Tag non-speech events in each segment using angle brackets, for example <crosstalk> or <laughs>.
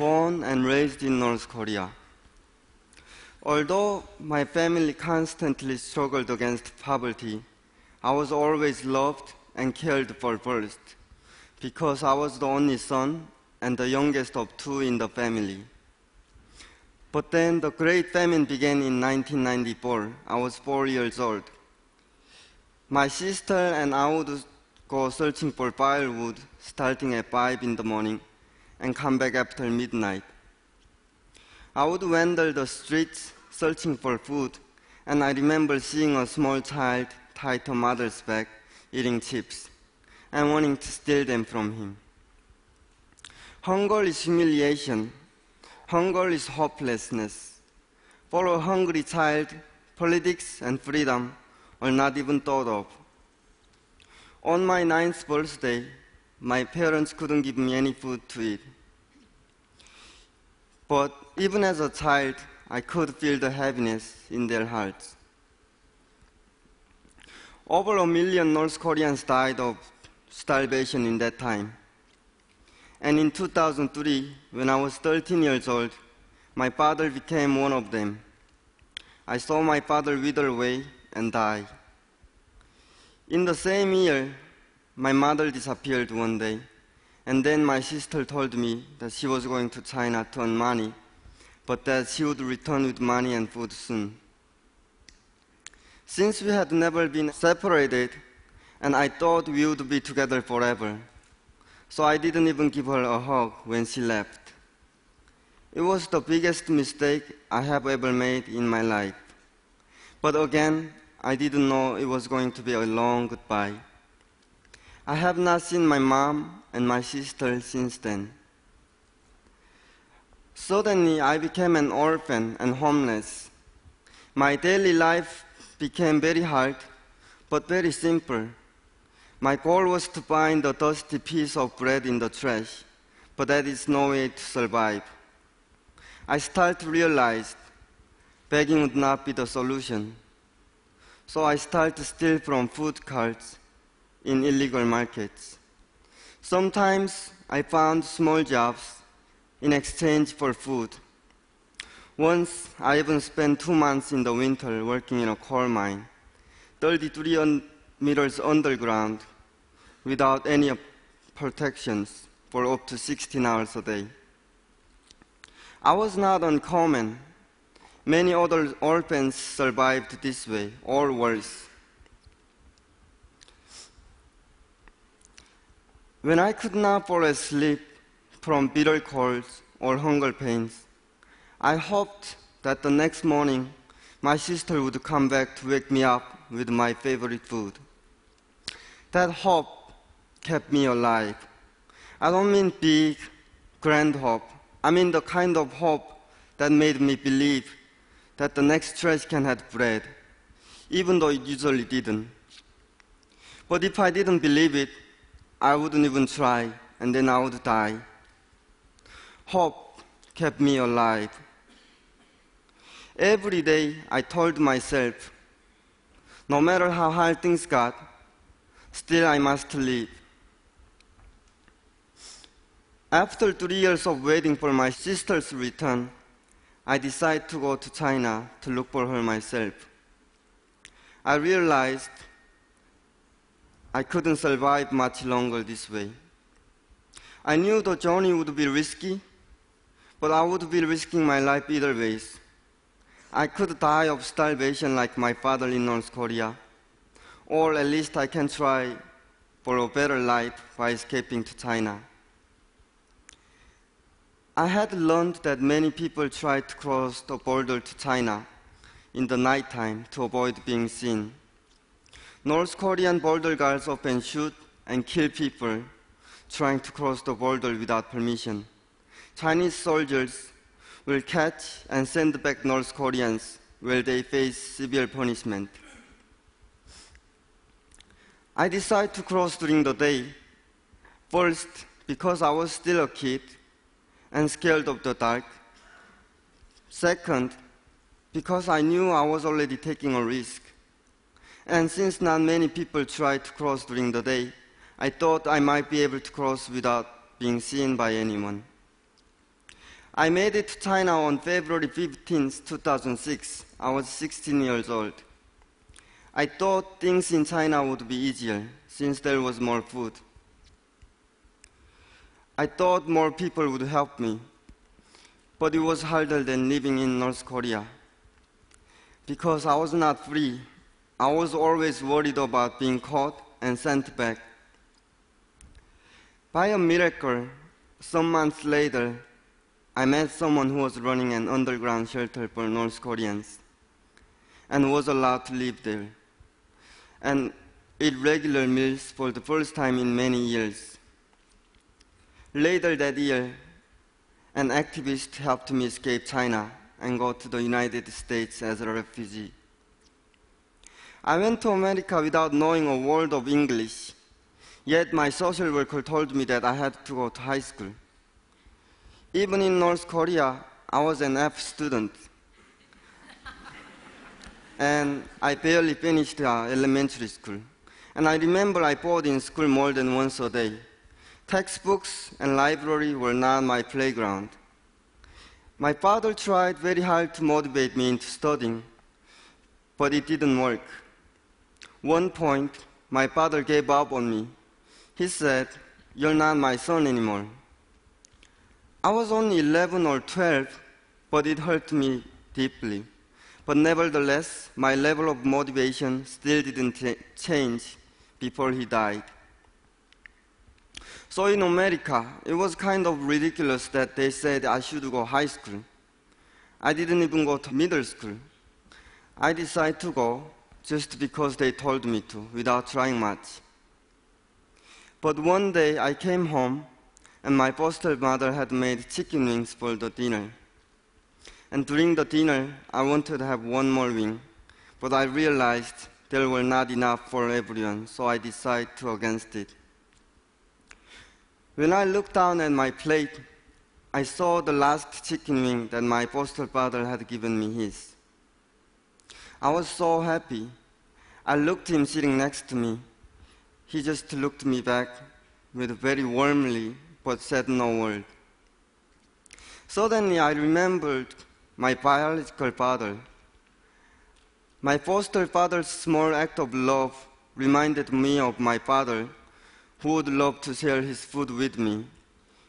born and raised in North Korea. Although my family constantly struggled against poverty, I was always loved and cared for first because I was the only son and the youngest of two in the family. But then the Great Famine began in 1994. I was four years old. My sister and I would go searching for firewood starting at 5 in the morning and come back after midnight. I would wander the streets searching for food, and I remember seeing a small child tied to mother's back eating chips and wanting to steal them from him. Hunger is humiliation. Hunger is hopelessness. For a hungry child, politics and freedom are not even thought of. On my ninth birthday, my parents couldn't give me any food to eat. But even as a child, I could feel the heaviness in their hearts. Over a million North Koreans died of starvation in that time. And in 2003, when I was 13 years old, my father became one of them. I saw my father wither away and die. In the same year, my mother disappeared one day, and then my sister told me that she was going to China to earn money, but that she would return with money and food soon. Since we had never been separated, and I thought we would be together forever, so I didn't even give her a hug when she left. It was the biggest mistake I have ever made in my life. But again, I didn't know it was going to be a long goodbye. I have not seen my mom and my sister since then. Suddenly, I became an orphan and homeless. My daily life became very hard, but very simple. My goal was to find a dusty piece of bread in the trash, but that is no way to survive. I started to realize begging would not be the solution. So I started to steal from food carts in illegal markets. Sometimes I found small jobs in exchange for food. Once I even spent two months in the winter working in a coal mine, 33 meters underground, without any protections for up to 16 hours a day. I was not uncommon. Many other orphans survived this way, or worse. When I could not fall asleep from bitter colds or hunger pains, I hoped that the next morning my sister would come back to wake me up with my favorite food. That hope kept me alive. I don't mean big, grand hope. I mean the kind of hope that made me believe that the next trash can have bread, even though it usually didn't. But if I didn't believe it, I wouldn't even try, and then I would die. Hope kept me alive. Every day I told myself, no matter how hard things got, still I must live. After three years of waiting for my sister's return, I decided to go to China to look for her myself. I realized I couldn't survive much longer this way. I knew the journey would be risky, but I would be risking my life either ways. I could die of starvation like my father in North Korea, or at least I can try for a better life by escaping to China. I had learned that many people try to cross the border to China in the nighttime to avoid being seen. North Korean border guards often shoot and kill people trying to cross the border without permission. Chinese soldiers will catch and send back North Koreans where they face severe punishment. I decided to cross during the day. First, because I was still a kid and scared of the dark. Second, because I knew I was already taking a risk. And since not many people try to cross during the day, I thought I might be able to cross without being seen by anyone. I made it to China on February 15, 2006. I was 16 years old. I thought things in China would be easier since there was more food. I thought more people would help me, but it was harder than living in North Korea. Because I was not free, I was always worried about being caught and sent back. By a miracle, some months later, I met someone who was running an underground shelter for North Koreans and was allowed to live there and eat regular meals for the first time in many years. Later that year, an activist helped me escape China and go to the United States as a refugee. I went to America without knowing a word of English, yet my social worker told me that I had to go to high school. Even in North Korea, I was an F student. <laughs> and I barely finished uh, elementary school. And I remember I bored in school more than once a day. Textbooks and library were not my playground. My father tried very hard to motivate me into studying, but it didn't work. One point, my father gave up on me. He said, You're not my son anymore. I was only 11 or 12, but it hurt me deeply. But nevertheless, my level of motivation still didn't change before he died. So in America, it was kind of ridiculous that they said I should go high school. I didn't even go to middle school. I decided to go just because they told me to, without trying much. But one day I came home and my foster mother had made chicken wings for the dinner. And during the dinner, I wanted to have one more wing, but I realized there were not enough for everyone, so I decided to against it. When I looked down at my plate, I saw the last chicken wing that my foster father had given me his. I was so happy. I looked him sitting next to me. He just looked me back with very warmly but said no word. Suddenly I remembered my biological father. My foster father's small act of love reminded me of my father, who would love to share his food with me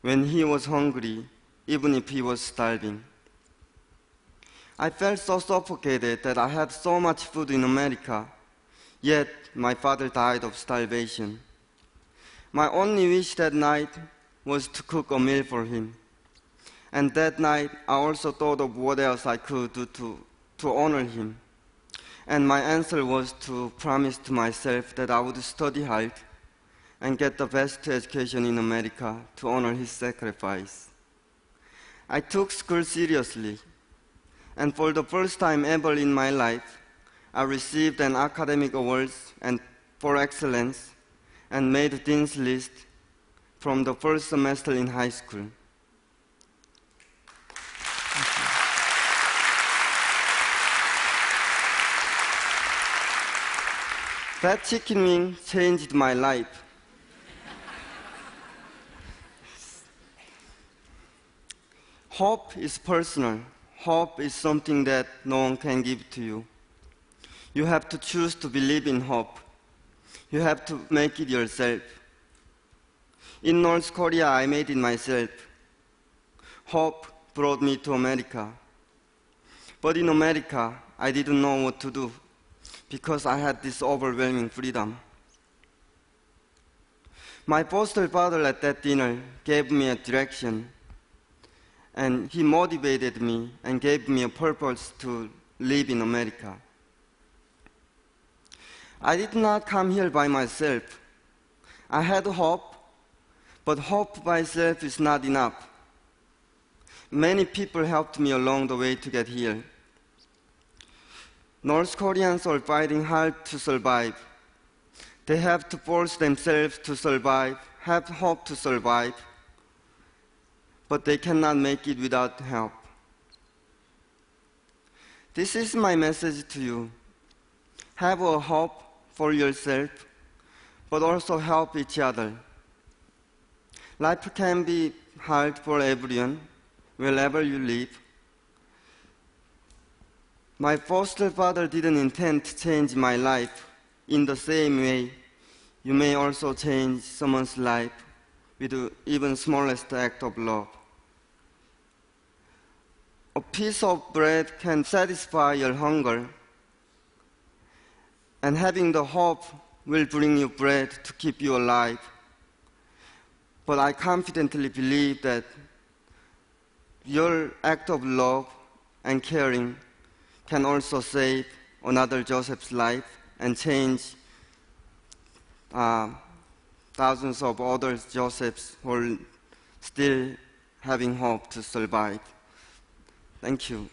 when he was hungry, even if he was starving. I felt so suffocated that I had so much food in America, yet my father died of starvation. My only wish that night was to cook a meal for him. And that night, I also thought of what else I could do to, to honor him. And my answer was to promise to myself that I would study hard and get the best education in America to honor his sacrifice. I took school seriously, and for the first time ever in my life, I received an academic award and for excellence and made Dean's List from the first semester in high school. That chicken wing changed my life. Hope is personal. Hope is something that no one can give to you. You have to choose to believe in hope. You have to make it yourself. In North Korea, I made it myself. Hope brought me to America. But in America, I didn't know what to do because I had this overwhelming freedom. My foster father at that dinner gave me a direction, and he motivated me and gave me a purpose to live in America. I did not come here by myself. I had hope but hope by itself is not enough. Many people helped me along the way to get here. North Koreans are fighting hard to survive. They have to force themselves to survive, have hope to survive, but they cannot make it without help. This is my message to you. Have a hope for yourself, but also help each other. Life can be hard for everyone wherever you live. My foster father didn't intend to change my life. In the same way, you may also change someone's life with even smallest act of love. A piece of bread can satisfy your hunger, and having the hope will bring you bread to keep you alive. But I confidently believe that your act of love and caring can also save another Joseph's life and change uh, thousands of other Josephs who are still having hope to survive. Thank you.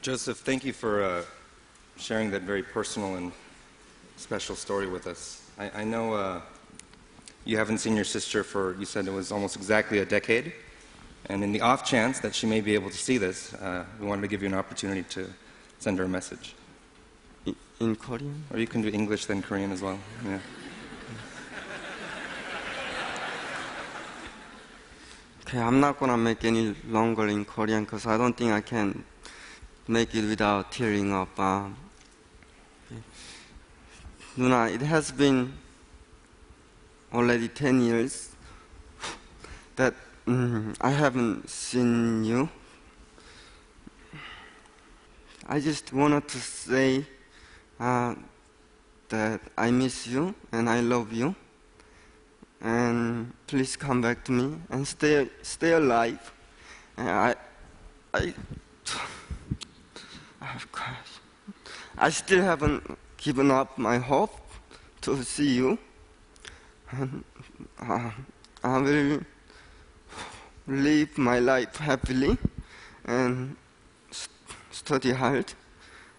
Joseph, thank you for uh, sharing that very personal and special story with us. I, I know uh, you haven't seen your sister for, you said it was almost exactly a decade. And in the off chance that she may be able to see this, uh, we wanted to give you an opportunity to send her a message. In- In Korean? Or you can do English then Korean as well. Yeah. Okay, I'm not gonna make any longer in Korean because I don't think I can make it without tearing up. Um, Nuna, it has been already 10 years that mm, I haven't seen you. I just wanted to say uh, that I miss you and I love you. And please come back to me and stay, stay alive. And I, I, of course, I still haven't given up my hope to see you. And uh, I will live my life happily and st- study hard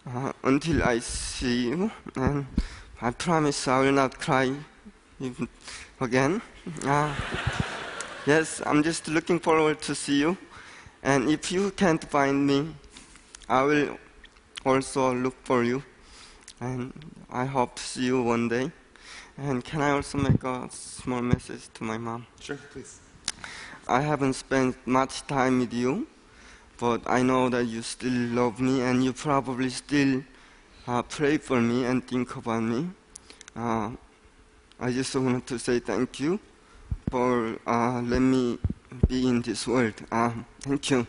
uh, until I see you. And I promise I will not cry again. Uh, yes, I'm just looking forward to see you. And if you can't find me, I will also look for you. And I hope to see you one day. And can I also make a small message to my mom? Sure, please. I haven't spent much time with you, but I know that you still love me and you probably still uh, pray for me and think about me. Uh, I just wanted to say thank you for uh, letting me be in this world. Uh, thank you.